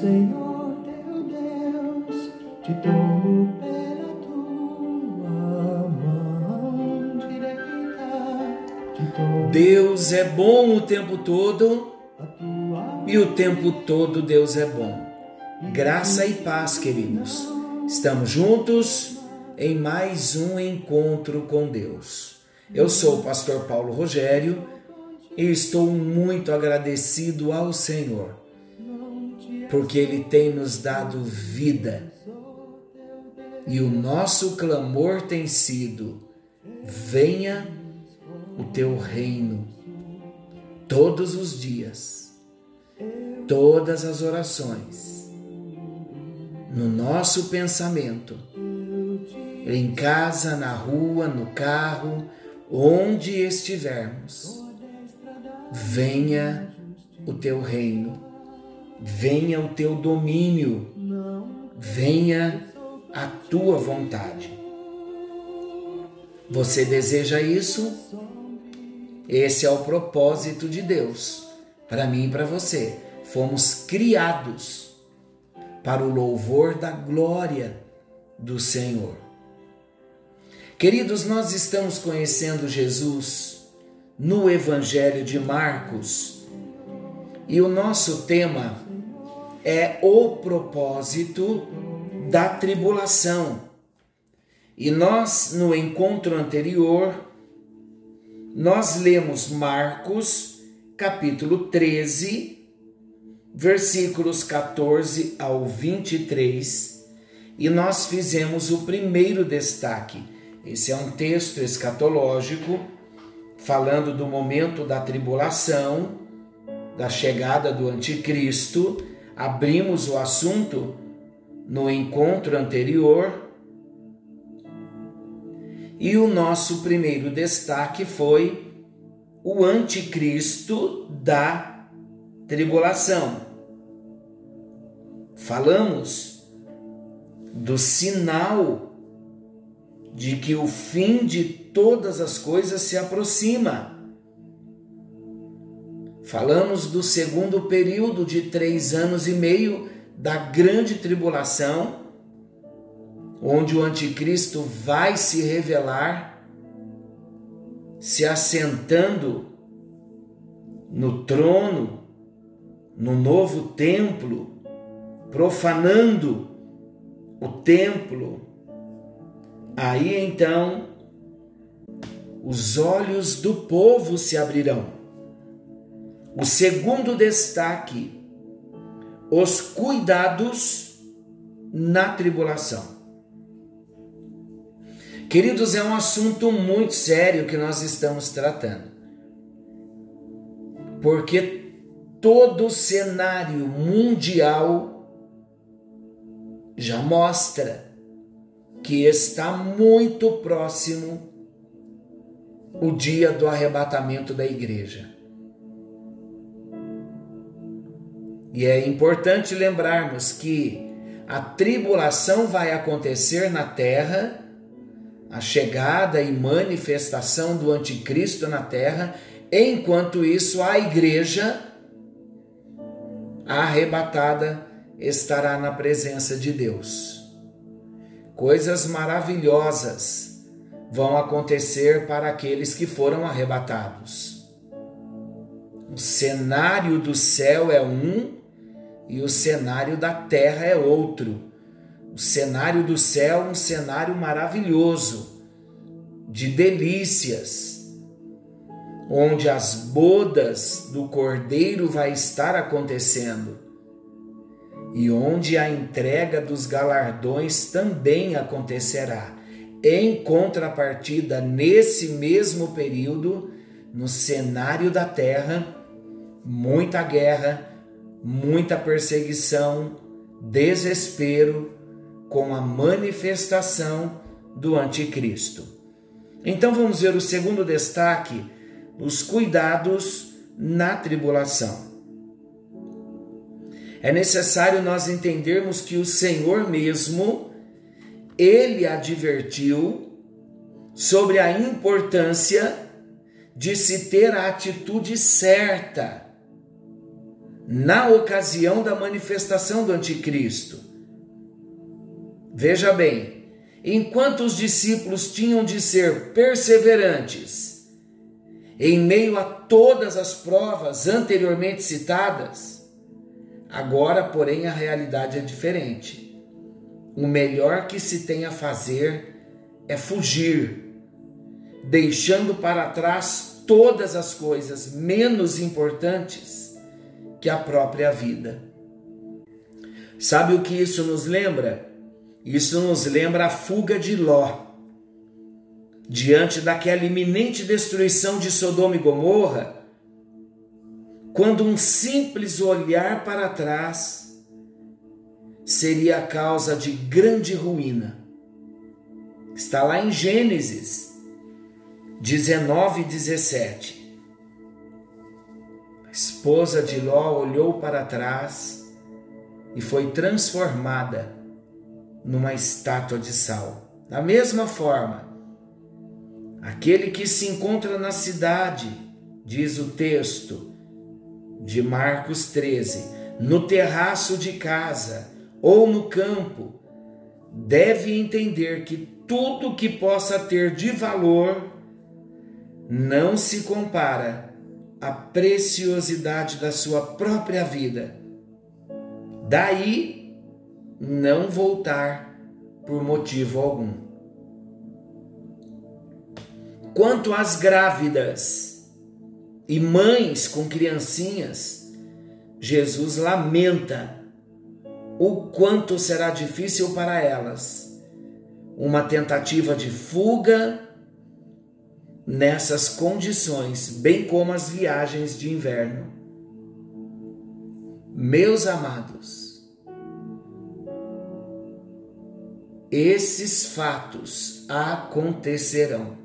Senhor teu Deus, te tomo pela tua mão direita. Deus é bom o tempo todo e o tempo todo Deus é bom. Graça e paz, queridos. Estamos juntos em mais um encontro com Deus. Eu sou o pastor Paulo Rogério e estou muito agradecido ao Senhor, porque Ele tem nos dado vida. E o nosso clamor tem sido: venha o teu reino todos os dias, todas as orações, no nosso pensamento, em casa, na rua, no carro, onde estivermos. Venha o teu reino, venha o teu domínio, venha a tua vontade. Você deseja isso? Esse é o propósito de Deus para mim e para você. Fomos criados para o louvor da glória do Senhor. Queridos, nós estamos conhecendo Jesus no Evangelho de Marcos e o nosso tema é o propósito da tribulação. E nós, no encontro anterior, nós lemos Marcos, capítulo 13, versículos 14 ao 23, e nós fizemos o primeiro destaque. Esse é um texto escatológico falando do momento da tribulação, da chegada do anticristo. Abrimos o assunto no encontro anterior. E o nosso primeiro destaque foi o anticristo da tribulação. Falamos do sinal de que o fim de todas as coisas se aproxima. Falamos do segundo período de três anos e meio da grande tribulação, onde o anticristo vai se revelar, se assentando no trono, no novo templo, profanando o templo. Aí então os olhos do povo se abrirão. O segundo destaque, os cuidados na tribulação. Queridos, é um assunto muito sério que nós estamos tratando. Porque todo cenário mundial já mostra que está muito próximo o dia do arrebatamento da igreja. E é importante lembrarmos que a tribulação vai acontecer na terra, a chegada e manifestação do anticristo na terra, enquanto isso a igreja arrebatada estará na presença de Deus. Coisas maravilhosas vão acontecer para aqueles que foram arrebatados. O cenário do céu é um e o cenário da terra é outro. O cenário do céu é um cenário maravilhoso, de delícias, onde as bodas do cordeiro vai estar acontecendo e onde a entrega dos galardões também acontecerá. Em contrapartida, nesse mesmo período, no cenário da terra, muita guerra, muita perseguição, desespero com a manifestação do anticristo. Então vamos ver o segundo destaque, os cuidados na tribulação. É necessário nós entendermos que o Senhor mesmo ele advertiu sobre a importância de se ter a atitude certa na ocasião da manifestação do Anticristo. Veja bem, enquanto os discípulos tinham de ser perseverantes em meio a todas as provas anteriormente citadas, agora, porém, a realidade é diferente. O melhor que se tem a fazer é fugir, deixando para trás todas as coisas menos importantes que a própria vida. Sabe o que isso nos lembra? Isso nos lembra a fuga de Ló. Diante daquela iminente destruição de Sodoma e Gomorra, quando um simples olhar para trás seria a causa de grande ruína. Está lá em Gênesis 19, 17. Esposa de Ló olhou para trás e foi transformada numa estátua de sal. Da mesma forma, aquele que se encontra na cidade, diz o texto de Marcos 13, no terraço de casa ou no campo, deve entender que tudo que possa ter de valor não se compara à preciosidade da sua própria vida. Daí não voltar por motivo algum. Quanto às grávidas e mães com criancinhas, Jesus lamenta o quanto será difícil para elas uma tentativa de fuga nessas condições, bem como as viagens de inverno. Meus amados, esses fatos acontecerão.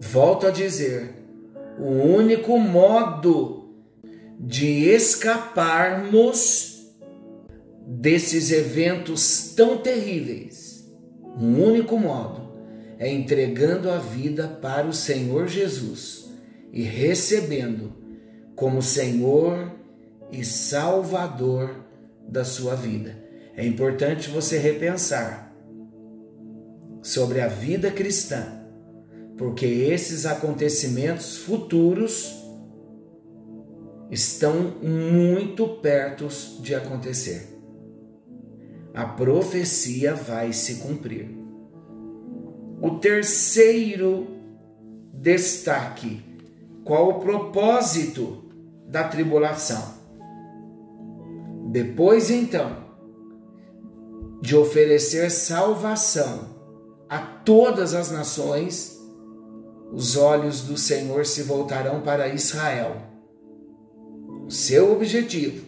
Volto a dizer, o único modo de escaparmos desses eventos tão terríveis, um único modo é entregando a vida para o Senhor Jesus e recebendo como Senhor e Salvador da sua vida. É importante você repensar sobre a vida cristã, porque esses acontecimentos futuros estão muito perto de acontecer. A profecia vai se cumprir. O terceiro destaque: qual o propósito da tribulação? Depois então de oferecer salvação a todas as nações, os olhos do Senhor se voltarão para Israel. O seu objetivo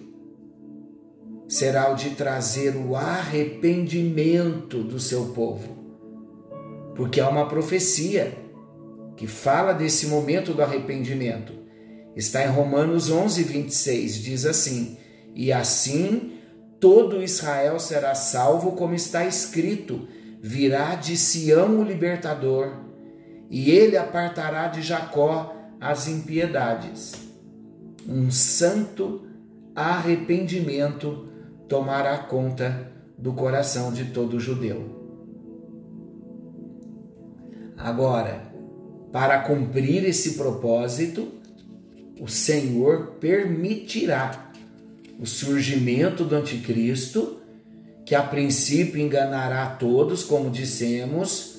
será o de trazer o arrependimento do seu povo, porque há uma profecia que fala desse momento do arrependimento. Está em Romanos 11, 26, diz assim: E assim todo Israel será salvo, como está escrito virá de Sião o libertador, e ele apartará de Jacó as impiedades. Um santo arrependimento tomará conta do coração de todo judeu. Agora, para cumprir esse propósito, o Senhor permitirá o surgimento do anticristo que a princípio enganará todos, como dissemos,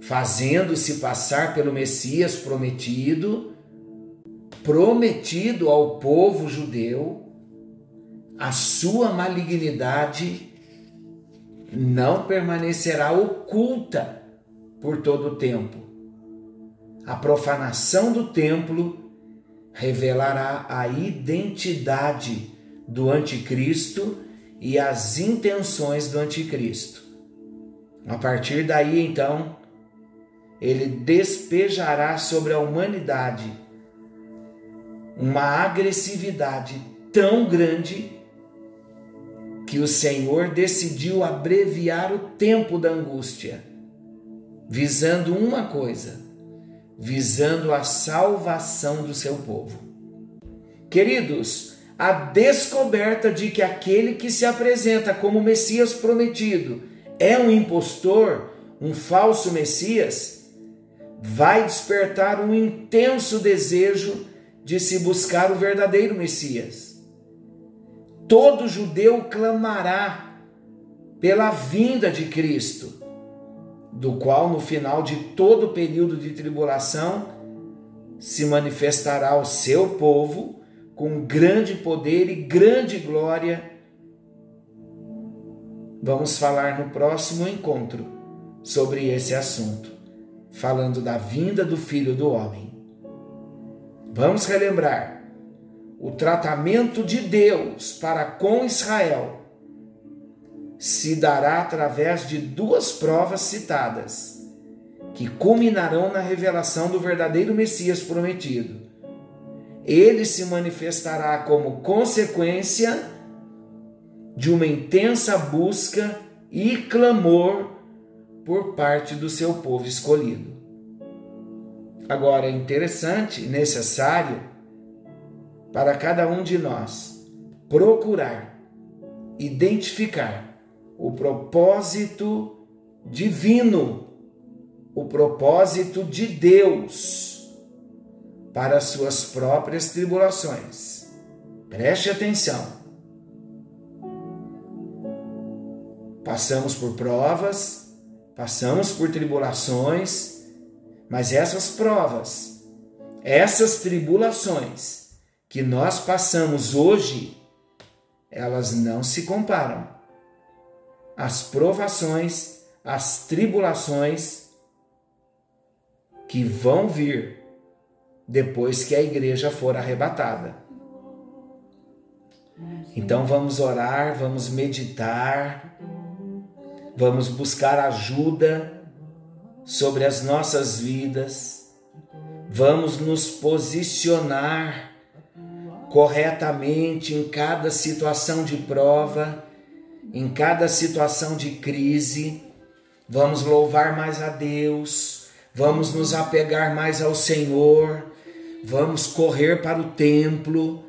fazendo-se passar pelo Messias prometido, prometido ao povo judeu, a sua malignidade não permanecerá oculta por todo o tempo. A profanação do templo revelará a identidade do anticristo e as intenções do anticristo. A partir daí, então, ele despejará sobre a humanidade uma agressividade tão grande que o Senhor decidiu abreviar o tempo da angústia, visando uma coisa, visando a salvação do seu povo. Queridos, a descoberta de que aquele que se apresenta como Messias prometido é um impostor, um falso Messias, vai despertar um intenso desejo de se buscar o verdadeiro Messias. Todo judeu clamará pela vinda de Cristo, do qual no final de todo o período de tribulação se manifestará o seu povo com grande poder e grande glória. Vamos falar no próximo encontro sobre esse assunto, falando da vinda do Filho do Homem. Vamos relembrar o tratamento de Deus para com Israel se dará através de duas provas citadas, que culminarão na revelação do verdadeiro Messias prometido ele se manifestará como consequência de uma intensa busca e clamor por parte do seu povo escolhido. Agora, é interessante, necessário para cada um de nós procurar identificar o propósito divino, o propósito de Deus para as suas próprias tribulações. Preste atenção. Passamos por provas, passamos por tribulações, mas essas provas, essas tribulações que nós passamos hoje, elas não se comparam às provações, às tribulações que vão vir depois que a igreja for arrebatada. Então vamos orar, vamos meditar, vamos buscar ajuda sobre as nossas vidas, vamos nos posicionar corretamente em cada situação de prova, em cada situação de crise. Vamos louvar mais a Deus, vamos nos apegar mais ao Senhor Vamos correr para o templo,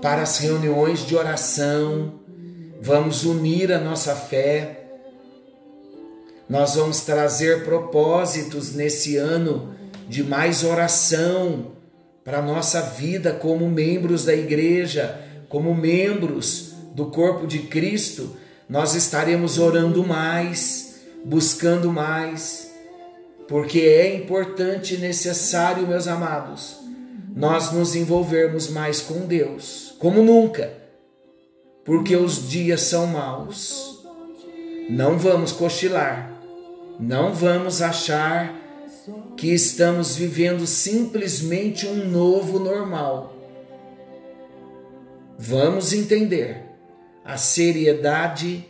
para as reuniões de oração, vamos unir a nossa fé. Nós vamos trazer propósitos nesse ano de mais oração para a nossa vida como membros da igreja, como membros do corpo de Cristo. Nós estaremos orando mais, buscando mais porque é importante e necessário, meus amados, nós nos envolvermos mais com Deus, como nunca, porque os dias são maus. Não vamos cochilar, não vamos achar que estamos vivendo simplesmente um novo normal. Vamos entender a seriedade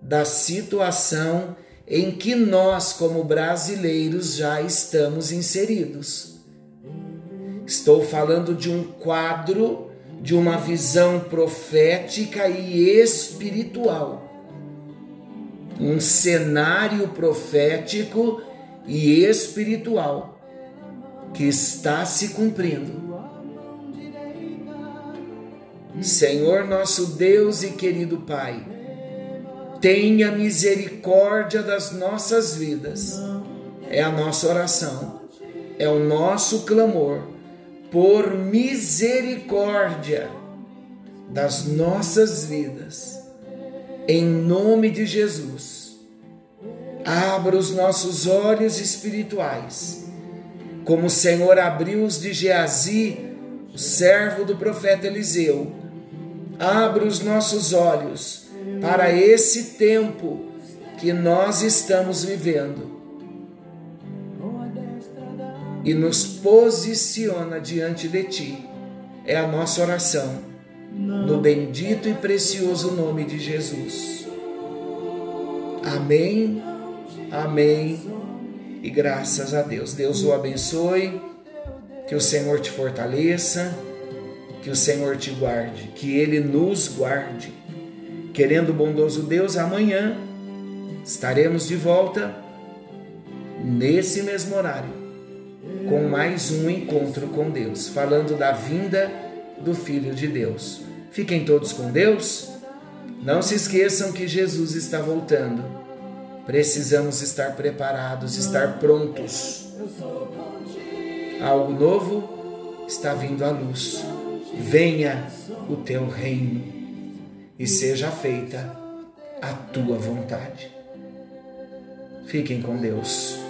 da situação em que nós, como brasileiros, já estamos inseridos. Estou falando de um quadro, de uma visão profética e espiritual. Um cenário profético e espiritual que está se cumprindo. Senhor nosso Deus e querido Pai, tenha misericórdia das nossas vidas. É a nossa oração, é o nosso clamor por misericórdia das nossas vidas. Em nome de Jesus, abra os nossos olhos espirituais, como o Senhor abriu os de Geazi, o servo do profeta Eliseu. Abra os nossos olhos para esse tempo que nós estamos vivendo e nos posiciona diante de Ti. É a nossa oração, no bendito e precioso nome de Jesus. Amém, amém e graças a Deus. Deus o abençoe, que o Senhor te fortaleça, que o Senhor te guarde, que Ele nos guarde Querendo o bondoso Deus, amanhã estaremos de volta nesse mesmo horário com mais um encontro com Deus, falando da vinda do Filho de Deus. Fiquem todos com Deus. Não se esqueçam que Jesus está voltando. Precisamos estar preparados, estar prontos. Algo novo está vindo à luz. Venha o teu reino e seja feita a tua vontade. Fiquem com Deus.